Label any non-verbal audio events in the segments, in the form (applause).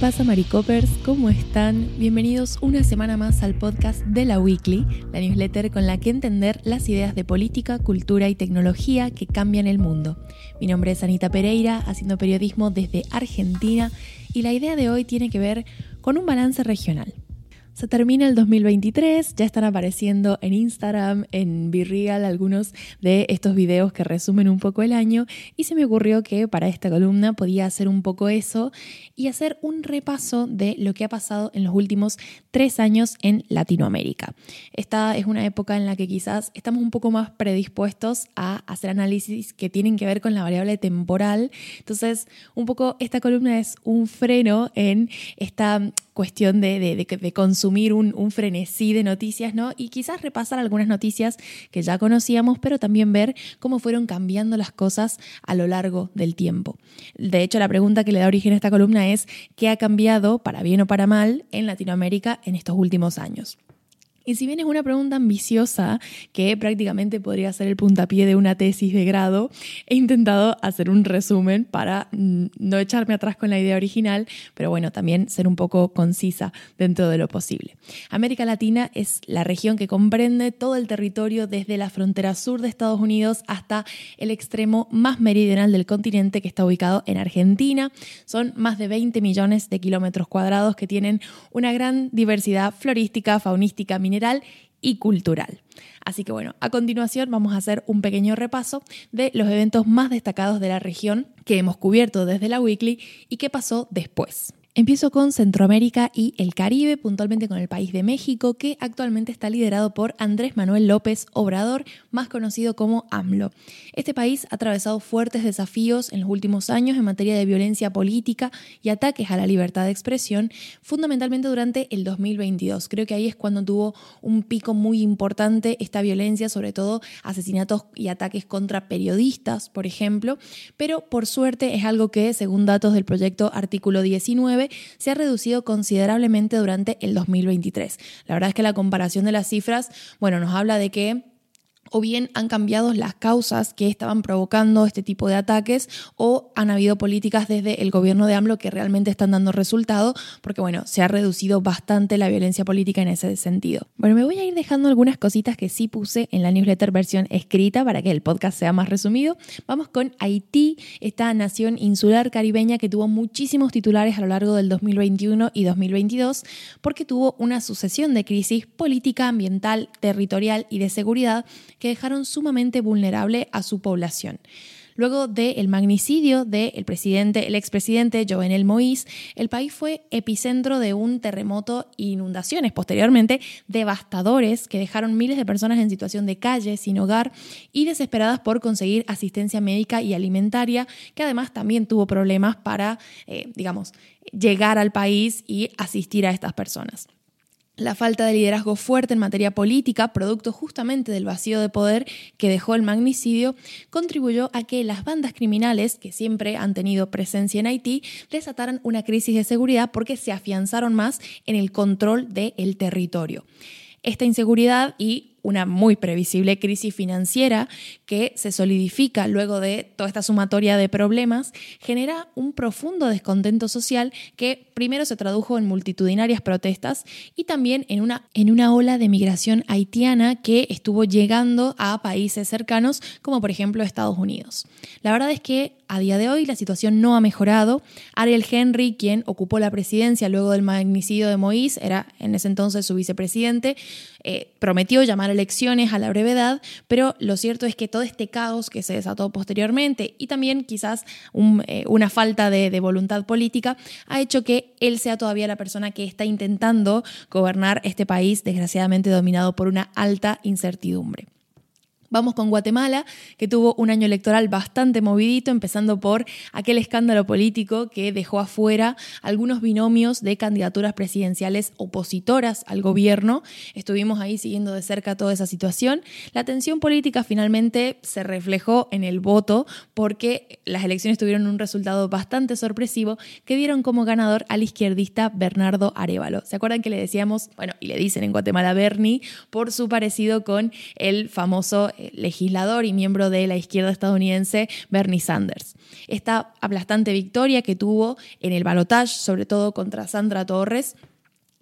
pasa, Maricopers? ¿Cómo están? Bienvenidos una semana más al podcast de la Weekly, la newsletter con la que entender las ideas de política, cultura y tecnología que cambian el mundo. Mi nombre es Anita Pereira, haciendo periodismo desde Argentina, y la idea de hoy tiene que ver con un balance regional. Se termina el 2023, ya están apareciendo en Instagram, en Virreal, algunos de estos videos que resumen un poco el año y se me ocurrió que para esta columna podía hacer un poco eso y hacer un repaso de lo que ha pasado en los últimos tres años en Latinoamérica. Esta es una época en la que quizás estamos un poco más predispuestos a hacer análisis que tienen que ver con la variable temporal. Entonces, un poco esta columna es un freno en esta cuestión de, de, consumir un, un, frenesí de noticias, ¿no? Y quizás repasar algunas noticias que ya conocíamos, pero también ver cómo fueron cambiando las cosas a lo largo del tiempo. De hecho, la pregunta que le da origen a esta columna es, ¿qué ha cambiado, para bien o para mal, en Latinoamérica en estos últimos años? Y si bien es una pregunta ambiciosa, que prácticamente podría ser el puntapié de una tesis de grado, he intentado hacer un resumen para no echarme atrás con la idea original, pero bueno, también ser un poco concisa dentro de lo posible. América Latina es la región que comprende todo el territorio desde la frontera sur de Estados Unidos hasta el extremo más meridional del continente que está ubicado en Argentina. Son más de 20 millones de kilómetros cuadrados que tienen una gran diversidad florística, faunística, mineral, y cultural. Así que bueno, a continuación vamos a hacer un pequeño repaso de los eventos más destacados de la región que hemos cubierto desde la Weekly y qué pasó después. Empiezo con Centroamérica y el Caribe, puntualmente con el país de México, que actualmente está liderado por Andrés Manuel López Obrador, más conocido como AMLO. Este país ha atravesado fuertes desafíos en los últimos años en materia de violencia política y ataques a la libertad de expresión, fundamentalmente durante el 2022. Creo que ahí es cuando tuvo un pico muy importante esta violencia, sobre todo asesinatos y ataques contra periodistas, por ejemplo, pero por suerte es algo que, según datos del proyecto Artículo 19, se ha reducido considerablemente durante el 2023. La verdad es que la comparación de las cifras, bueno, nos habla de que o bien han cambiado las causas que estaban provocando este tipo de ataques o han habido políticas desde el gobierno de AMLO que realmente están dando resultado porque bueno, se ha reducido bastante la violencia política en ese sentido. Bueno, me voy a ir dejando algunas cositas que sí puse en la newsletter versión escrita para que el podcast sea más resumido. Vamos con Haití, esta nación insular caribeña que tuvo muchísimos titulares a lo largo del 2021 y 2022 porque tuvo una sucesión de crisis política, ambiental, territorial y de seguridad que dejaron sumamente vulnerable a su población. Luego del magnicidio del presidente, el expresidente Jovenel Moïse, el país fue epicentro de un terremoto e inundaciones posteriormente devastadores que dejaron miles de personas en situación de calle, sin hogar y desesperadas por conseguir asistencia médica y alimentaria, que además también tuvo problemas para, eh, digamos, llegar al país y asistir a estas personas. La falta de liderazgo fuerte en materia política, producto justamente del vacío de poder que dejó el magnicidio, contribuyó a que las bandas criminales, que siempre han tenido presencia en Haití, desataran una crisis de seguridad porque se afianzaron más en el control del territorio. Esta inseguridad y una muy previsible crisis financiera que se solidifica luego de toda esta sumatoria de problemas, genera un profundo descontento social que primero se tradujo en multitudinarias protestas y también en una, en una ola de migración haitiana que estuvo llegando a países cercanos como por ejemplo Estados Unidos. La verdad es que a día de hoy la situación no ha mejorado. Ariel Henry, quien ocupó la presidencia luego del magnicidio de Moïse, era en ese entonces su vicepresidente, eh, prometió llamar elecciones a la brevedad, pero lo cierto es que todo este caos que se desató posteriormente y también quizás eh, una falta de, de voluntad política ha hecho que él sea todavía la persona que está intentando gobernar este país desgraciadamente dominado por una alta incertidumbre. Vamos con Guatemala, que tuvo un año electoral bastante movidito, empezando por aquel escándalo político que dejó afuera algunos binomios de candidaturas presidenciales opositoras al gobierno. Estuvimos ahí siguiendo de cerca toda esa situación. La tensión política finalmente se reflejó en el voto porque las elecciones tuvieron un resultado bastante sorpresivo que dieron como ganador al izquierdista Bernardo Arevalo. ¿Se acuerdan que le decíamos, bueno, y le dicen en Guatemala Bernie, por su parecido con el famoso legislador y miembro de la izquierda estadounidense Bernie Sanders. Esta aplastante victoria que tuvo en el balotaje, sobre todo contra Sandra Torres,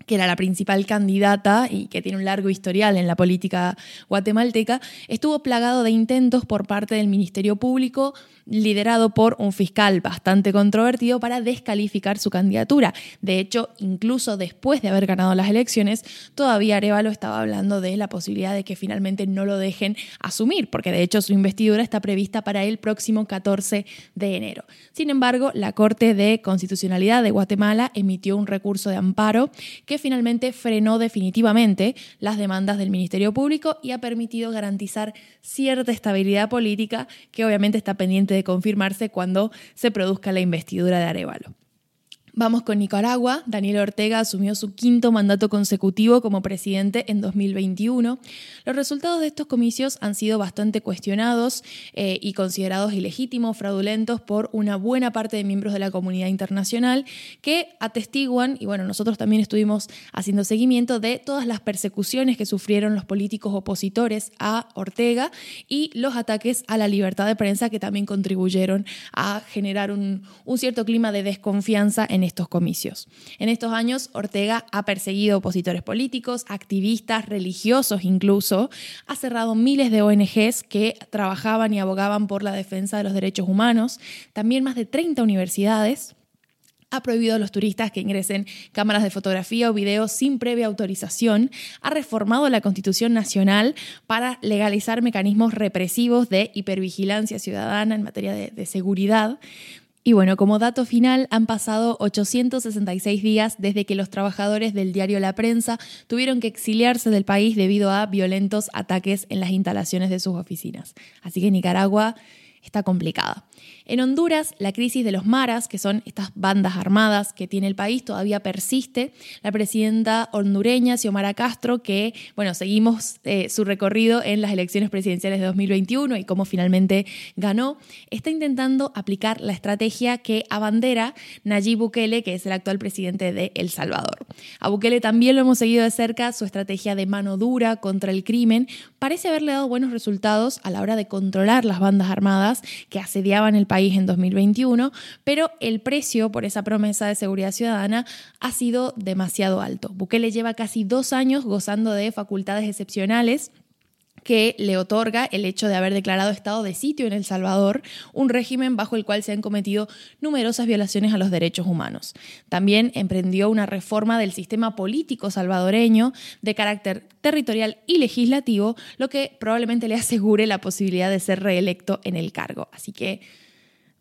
que era la principal candidata y que tiene un largo historial en la política guatemalteca, estuvo plagado de intentos por parte del Ministerio Público liderado por un fiscal bastante controvertido para descalificar su candidatura. De hecho, incluso después de haber ganado las elecciones, todavía Arevalo estaba hablando de la posibilidad de que finalmente no lo dejen asumir, porque de hecho su investidura está prevista para el próximo 14 de enero. Sin embargo, la Corte de Constitucionalidad de Guatemala emitió un recurso de amparo que finalmente frenó definitivamente las demandas del Ministerio Público y ha permitido garantizar cierta estabilidad política que obviamente está pendiente de confirmarse cuando se produzca la investidura de Arevalo. Vamos con Nicaragua. Daniel Ortega asumió su quinto mandato consecutivo como presidente en 2021. Los resultados de estos comicios han sido bastante cuestionados eh, y considerados ilegítimos, fraudulentos por una buena parte de miembros de la comunidad internacional que atestiguan, y bueno, nosotros también estuvimos haciendo seguimiento de todas las persecuciones que sufrieron los políticos opositores a Ortega y los ataques a la libertad de prensa que también contribuyeron a generar un, un cierto clima de desconfianza en estos comicios. En estos años, Ortega ha perseguido opositores políticos, activistas, religiosos incluso, ha cerrado miles de ONGs que trabajaban y abogaban por la defensa de los derechos humanos, también más de 30 universidades, ha prohibido a los turistas que ingresen cámaras de fotografía o video sin previa autorización, ha reformado la Constitución Nacional para legalizar mecanismos represivos de hipervigilancia ciudadana en materia de, de seguridad, y bueno, como dato final, han pasado 866 días desde que los trabajadores del diario La Prensa tuvieron que exiliarse del país debido a violentos ataques en las instalaciones de sus oficinas. Así que Nicaragua está complicada. En Honduras, la crisis de los maras, que son estas bandas armadas que tiene el país, todavía persiste. La presidenta hondureña, Xiomara Castro, que, bueno, seguimos eh, su recorrido en las elecciones presidenciales de 2021 y cómo finalmente ganó, está intentando aplicar la estrategia que abandera Nayib Bukele, que es el actual presidente de El Salvador. A Bukele también lo hemos seguido de cerca, su estrategia de mano dura contra el crimen parece haberle dado buenos resultados a la hora de controlar las bandas armadas que asediaban el país en 2021, pero el precio por esa promesa de seguridad ciudadana ha sido demasiado alto. Bukele lleva casi dos años gozando de facultades excepcionales que le otorga el hecho de haber declarado estado de sitio en El Salvador, un régimen bajo el cual se han cometido numerosas violaciones a los derechos humanos. También emprendió una reforma del sistema político salvadoreño de carácter territorial y legislativo, lo que probablemente le asegure la posibilidad de ser reelecto en el cargo. Así que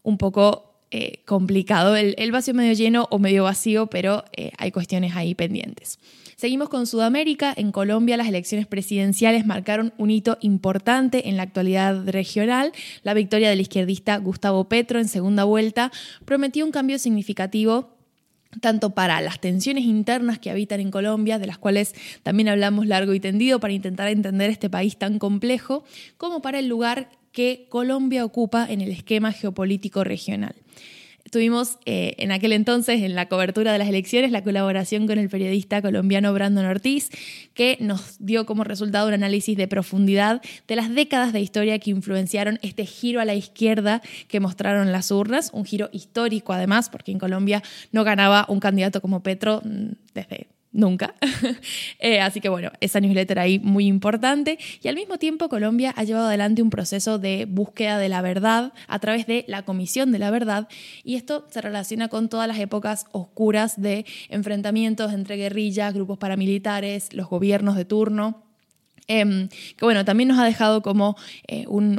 un poco eh, complicado, el, vacío medio lleno o medio vacío, pero eh, hay cuestiones ahí pendientes. Seguimos con Sudamérica. En Colombia las elecciones presidenciales marcaron un hito importante en la actualidad regional. La victoria del izquierdista Gustavo Petro en segunda vuelta prometió un cambio significativo tanto para las tensiones internas que habitan en Colombia, de las cuales también hablamos largo y tendido para intentar entender este país tan complejo, como para el lugar que Colombia ocupa en el esquema geopolítico regional. Tuvimos eh, en aquel entonces, en la cobertura de las elecciones, la colaboración con el periodista colombiano Brandon Ortiz, que nos dio como resultado un análisis de profundidad de las décadas de historia que influenciaron este giro a la izquierda que mostraron las urnas, un giro histórico además, porque en Colombia no ganaba un candidato como Petro mm, desde nunca. (laughs) Eh, así que bueno, esa newsletter ahí muy importante. Y al mismo tiempo Colombia ha llevado adelante un proceso de búsqueda de la verdad a través de la Comisión de la Verdad. Y esto se relaciona con todas las épocas oscuras de enfrentamientos entre guerrillas, grupos paramilitares, los gobiernos de turno. Em, que bueno, también nos ha dejado como eh, un,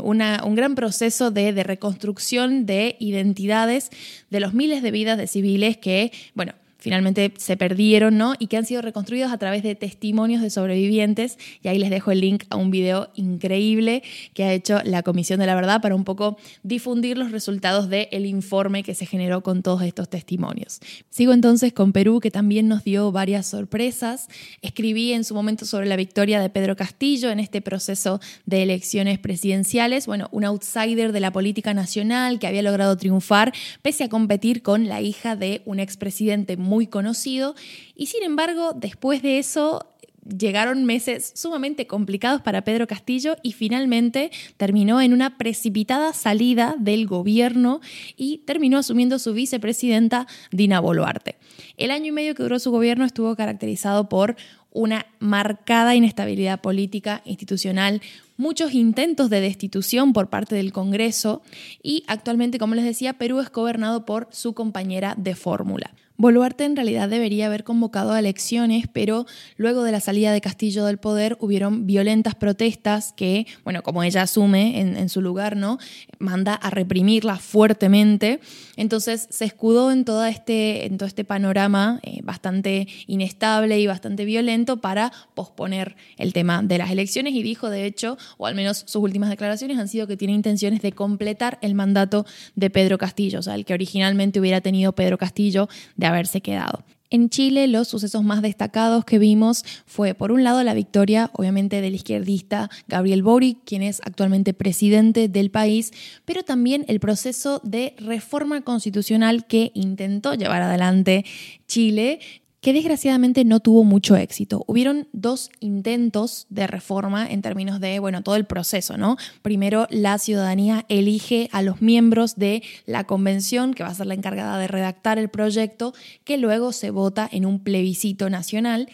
gran proceso de reconstrucción de identidades de los miles de vidas de civiles que, bueno, finalmente se perdieron, ¿no? Y que han sido reconstruidos a través de testimonios de sobrevivientes. Y ahí les dejo el link a un video increíble que ha hecho la Comisión de la Verdad para un poco difundir los resultados del informe que se generó con todos estos testimonios. Sigo entonces con Perú, que también nos dio varias sorpresas. Escribí en su momento sobre la victoria de Pedro Castillo en este proceso de elecciones presidenciales. Bueno, un outsider de la política nacional que había logrado triunfar pese a competir con la hija de un expresidente muy muy conocido y sin embargo después de eso llegaron meses sumamente complicados para Pedro Castillo y finalmente terminó en una precipitada salida del gobierno y terminó asumiendo su vicepresidenta Dina Boluarte. El año y medio que duró su gobierno estuvo caracterizado por una marcada inestabilidad política, institucional, muchos intentos de destitución por parte del Congreso y actualmente, como les decía, Perú es gobernado por su compañera de fórmula. Boluarte en realidad debería haber convocado a elecciones, pero luego de la salida de Castillo del poder hubieron violentas protestas que, bueno, como ella asume en, su lugar, ¿no? Manda a reprimirlas fuertemente. Entonces se escudó en todo este, en todo este panorama eh, bastante inestable y bastante violento para posponer el tema de las elecciones y dijo, de hecho, o al menos sus últimas declaraciones han sido que tiene intenciones de completar el mandato de Pedro Castillo, o sea, el que originalmente hubiera tenido Pedro Castillo de haberse quedado. En Chile los sucesos más destacados que vimos fue por un lado la victoria obviamente del izquierdista Gabriel Boric, quien es actualmente presidente del país, pero también el proceso de reforma constitucional que intentó llevar adelante Chile que desgraciadamente no tuvo mucho éxito. Hubieron dos intentos de reforma en términos de, bueno, todo el proceso, ¿no? Primero, la ciudadanía elige a los miembros de la convención, que va a ser la encargada de redactar el proyecto, que luego se vota en un plebiscito nacional.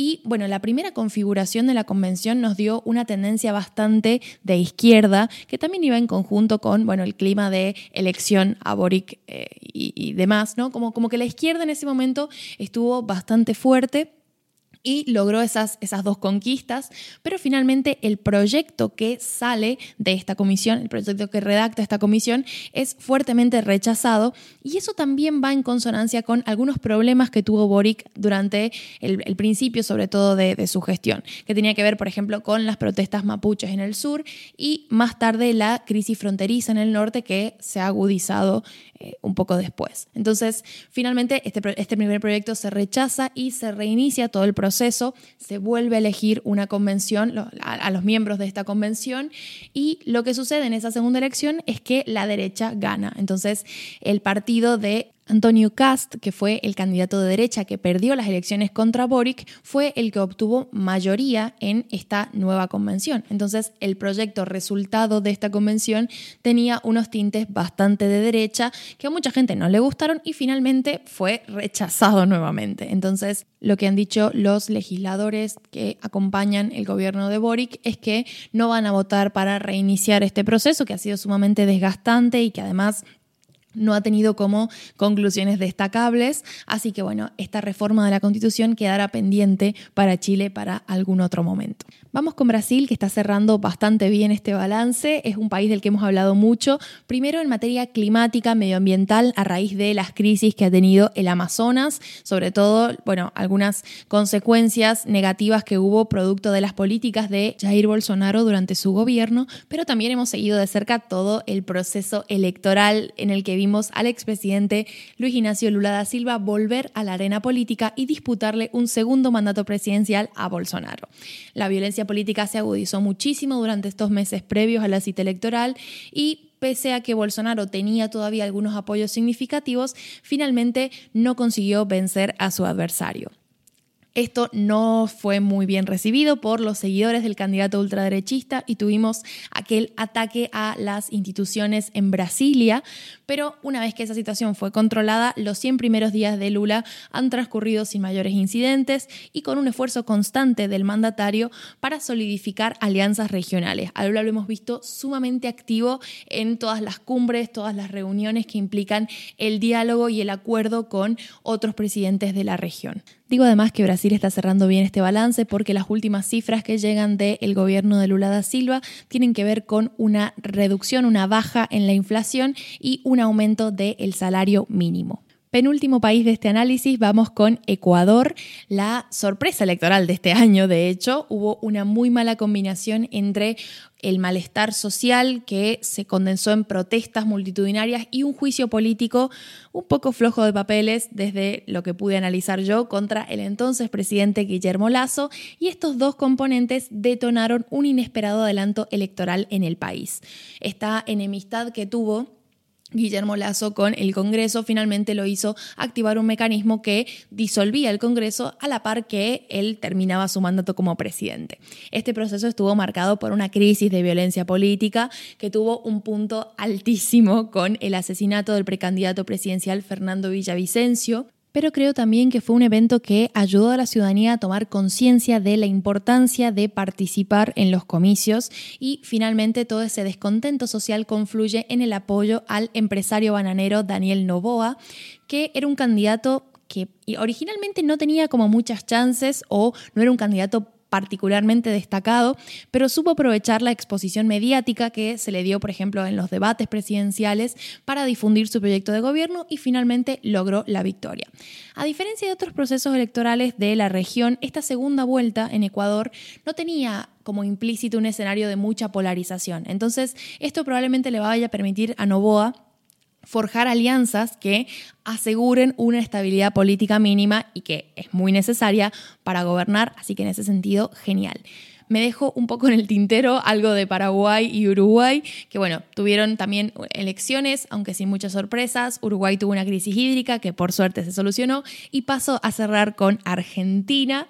Y bueno, la primera configuración de la convención nos dio una tendencia bastante de izquierda, que también iba en conjunto con, bueno, el clima de elección a Boric eh, y, demás, ¿no? Como, como que la izquierda en ese momento estuvo bastante fuerte y logró esas, esas dos conquistas, pero finalmente el proyecto que sale de esta comisión, el proyecto que redacta esta comisión, es fuertemente rechazado y eso también va en consonancia con algunos problemas que tuvo Boric durante el, principio, sobre todo de, su gestión, que tenía que ver, por ejemplo, con las protestas mapuches en el sur y más tarde la crisis fronteriza en el norte que se ha agudizado eh, un poco después. Entonces, finalmente, este, este primer proyecto se rechaza y se reinicia todo el proceso, se vuelve a elegir una convención, a los miembros de esta convención, y lo que sucede en esa segunda elección es que la derecha gana. Entonces, el partido de Antonio Cast, que fue el candidato de derecha que perdió las elecciones contra Boric, fue el que obtuvo mayoría en esta nueva convención. Entonces, el proyecto resultado de esta convención tenía unos tintes bastante de derecha que a mucha gente no le gustaron y finalmente fue rechazado nuevamente. Entonces, lo que han dicho los legisladores que acompañan el gobierno de Boric es que no van a votar para reiniciar este proceso que ha sido sumamente desgastante y que además no ha tenido como conclusiones destacables, así que bueno, esta reforma de la Constitución quedará pendiente para Chile para algún otro momento. Vamos con Brasil, que está cerrando bastante bien este balance. Es un país del que hemos hablado mucho, primero en materia climática, medioambiental, a raíz de las crisis que ha tenido el Amazonas, sobre todo, bueno, algunas consecuencias negativas que hubo producto de las políticas de Jair Bolsonaro durante su gobierno, pero también hemos seguido de cerca todo el proceso electoral en el que vimos al expresidente Luis Ignacio Lula da Silva volver a la arena política y disputarle un segundo mandato presidencial a Bolsonaro. La violencia política se agudizó muchísimo durante estos meses previos a la cita electoral y pese a que Bolsonaro tenía todavía algunos apoyos significativos, finalmente no consiguió vencer a su adversario. Esto no fue muy bien recibido por los seguidores del candidato ultraderechista y tuvimos aquel ataque a las instituciones en Brasilia, pero una vez que esa situación fue controlada, los 100 primeros días de Lula han transcurrido sin mayores incidentes y con un esfuerzo constante del mandatario para solidificar alianzas regionales. A Lula lo hemos visto sumamente activo en todas las cumbres, todas las reuniones que implican el diálogo y el acuerdo con otros presidentes de la región. Digo además que Brasil está cerrando bien este balance porque las últimas cifras que llegan del gobierno de Lula da Silva tienen que ver con una reducción, una baja en la inflación y un aumento del salario mínimo. Penúltimo país de este análisis, vamos con Ecuador. La sorpresa electoral de este año, de hecho, hubo una muy mala combinación entre el malestar social que se condensó en protestas multitudinarias y un juicio político un poco flojo de papeles desde lo que pude analizar yo contra el entonces presidente Guillermo Lazo y estos dos componentes detonaron un inesperado adelanto electoral en el país. Esta enemistad que tuvo Guillermo Lazo con el Congreso finalmente lo hizo activar un mecanismo que disolvía el Congreso a la par que él terminaba su mandato como presidente. Este proceso estuvo marcado por una crisis de violencia política que tuvo un punto altísimo con el asesinato del precandidato presidencial Fernando Villavicencio, pero creo también que fue un evento que ayudó a la ciudadanía a tomar conciencia de la importancia de participar en los comicios y finalmente todo ese descontento social confluye en el apoyo al empresario bananero Daniel Novoa, que era un candidato que originalmente no tenía como muchas chances o no era un candidato particularmente destacado, pero supo aprovechar la exposición mediática que se le dio, por ejemplo, en los debates presidenciales para difundir su proyecto de gobierno y finalmente logró la victoria. A diferencia de otros procesos electorales de la región, esta segunda vuelta en Ecuador no tenía como implícito un escenario de mucha polarización. Entonces, esto probablemente le vaya a permitir a Novoa forjar alianzas que aseguren una estabilidad política mínima y que es muy necesaria para gobernar, así que en ese sentido, genial. Me dejo un poco en el tintero algo de Paraguay y Uruguay, que bueno, tuvieron también elecciones, aunque sin muchas sorpresas. Uruguay tuvo una crisis hídrica que por suerte se solucionó y paso a cerrar con Argentina.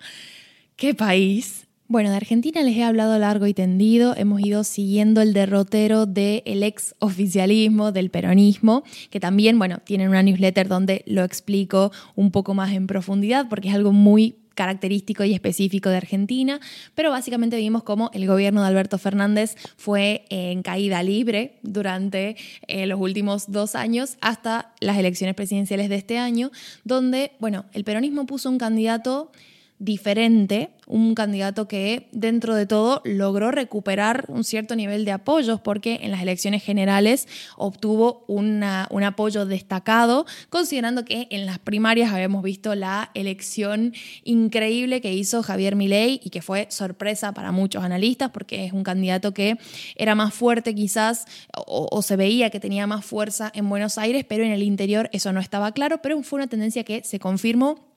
¿Qué país? Bueno, de Argentina les he hablado largo y tendido, hemos ido siguiendo el derrotero del ex oficialismo, del peronismo, que también, bueno, tienen una newsletter donde lo explico un poco más en profundidad porque es algo muy característico y específico de Argentina, pero básicamente vimos cómo el gobierno de Alberto Fernández fue en caída libre durante eh, los últimos dos años hasta las elecciones presidenciales de este año, donde, bueno, el peronismo puso un candidato diferente, un candidato que dentro de todo logró recuperar un cierto nivel de apoyos porque en las elecciones generales obtuvo un apoyo destacado, considerando que en las primarias habíamos visto la elección increíble que hizo Javier Milei y que fue sorpresa para muchos analistas porque es un candidato que era más fuerte quizás o, o se veía que tenía más fuerza en Buenos Aires, pero en el interior eso no estaba claro, pero fue una tendencia que se confirmó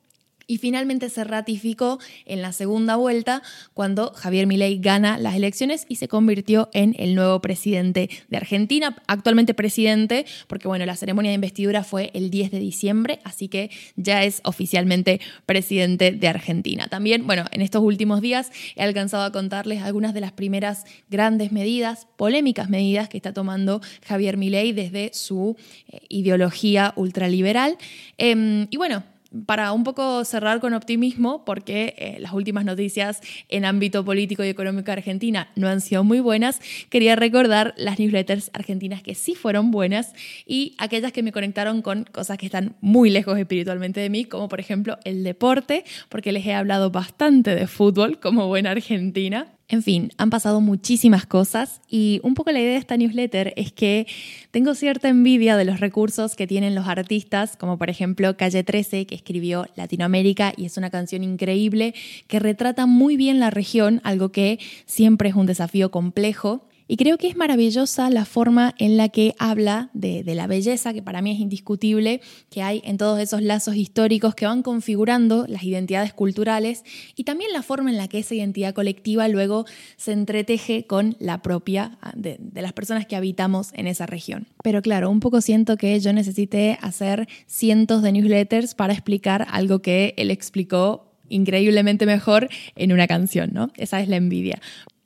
y finalmente se ratificó en la segunda vuelta cuando Javier Milei gana las elecciones y se convirtió en el nuevo presidente de Argentina, actualmente presidente, porque bueno, la ceremonia de investidura fue el 10 de diciembre, así que ya es oficialmente presidente de Argentina. También, bueno, en estos últimos días he alcanzado a contarles algunas de las primeras grandes medidas, polémicas medidas que está tomando Javier Milei desde su eh, ideología ultraliberal. Em, y bueno, para un poco cerrar con optimismo, porque eh, las últimas noticias en ámbito político y económico de Argentina no han sido muy buenas, quería recordar las newsletters argentinas que sí fueron buenas y aquellas que me conectaron con cosas que están muy lejos espiritualmente de mí, como por ejemplo el deporte, porque les he hablado bastante de fútbol como buena argentina. En fin, han pasado muchísimas cosas y un poco la idea de esta newsletter es que tengo cierta envidia de los recursos que tienen los artistas, como por ejemplo Calle 13, que escribió Latinoamérica y es una canción increíble que retrata muy bien la región, algo que siempre es un desafío complejo. Y creo que es maravillosa la forma en la que habla de, la belleza, que para mí es indiscutible, que hay en todos esos lazos históricos que van configurando las identidades culturales y también la forma en la que esa identidad colectiva luego se entreteje con la propia ah, de, de las personas que habitamos en esa región. Pero claro, un poco siento que yo necesité hacer cientos de newsletters para explicar algo que él explicó increíblemente mejor en una canción, ¿no? Esa es la envidia.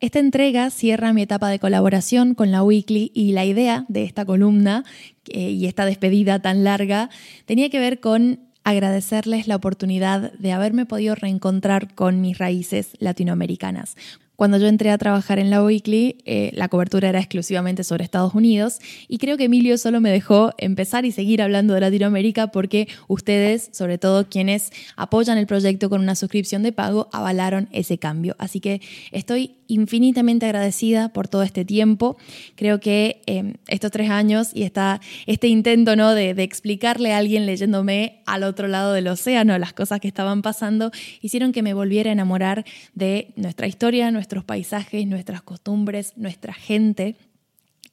Esta entrega cierra mi etapa de colaboración con la Weekly y la idea de esta columna eh, y esta despedida tan larga tenía que ver con agradecerles la oportunidad de haberme podido reencontrar con mis raíces latinoamericanas. Cuando yo entré a trabajar en la Weekly, eh, la cobertura era exclusivamente sobre Estados Unidos y creo que Emilio solo me dejó empezar y seguir hablando de Latinoamérica porque ustedes, sobre todo quienes apoyan el proyecto con una suscripción de pago, avalaron ese cambio. Así que estoy infinitamente agradecida por todo este tiempo. Creo que em, estos tres años y esta, este intento ¿no? de, de explicarle a alguien leyéndome al otro lado del océano las cosas que estaban pasando hicieron que me volviera a enamorar de nuestra historia, nuestros paisajes, nuestras costumbres, nuestra gente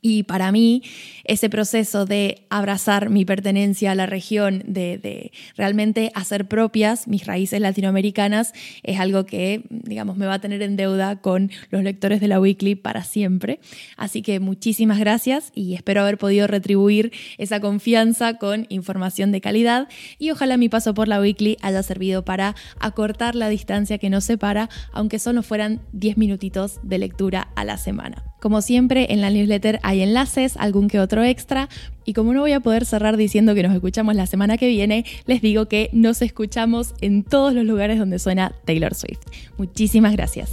Y para mí, ese proceso de abrazar mi pertenencia a la región, de, realmente hacer propias mis raíces latinoamericanas, es algo que, digamos, me va a tener en deuda con los lectores de la Weekly para siempre. Así que muchísimas gracias y espero haber podido retribuir esa confianza con información de calidad y ojalá mi paso por la Weekly haya servido para acortar la distancia que nos separa, aunque solo fueran 10 minutitos de lectura a la semana. Como siempre, en la newsletter hay enlaces, algún que otro extra. Y como no voy a poder cerrar diciendo que nos escuchamos la semana que viene, les digo que nos escuchamos en todos los lugares donde suena Taylor Swift. Muchísimas gracias.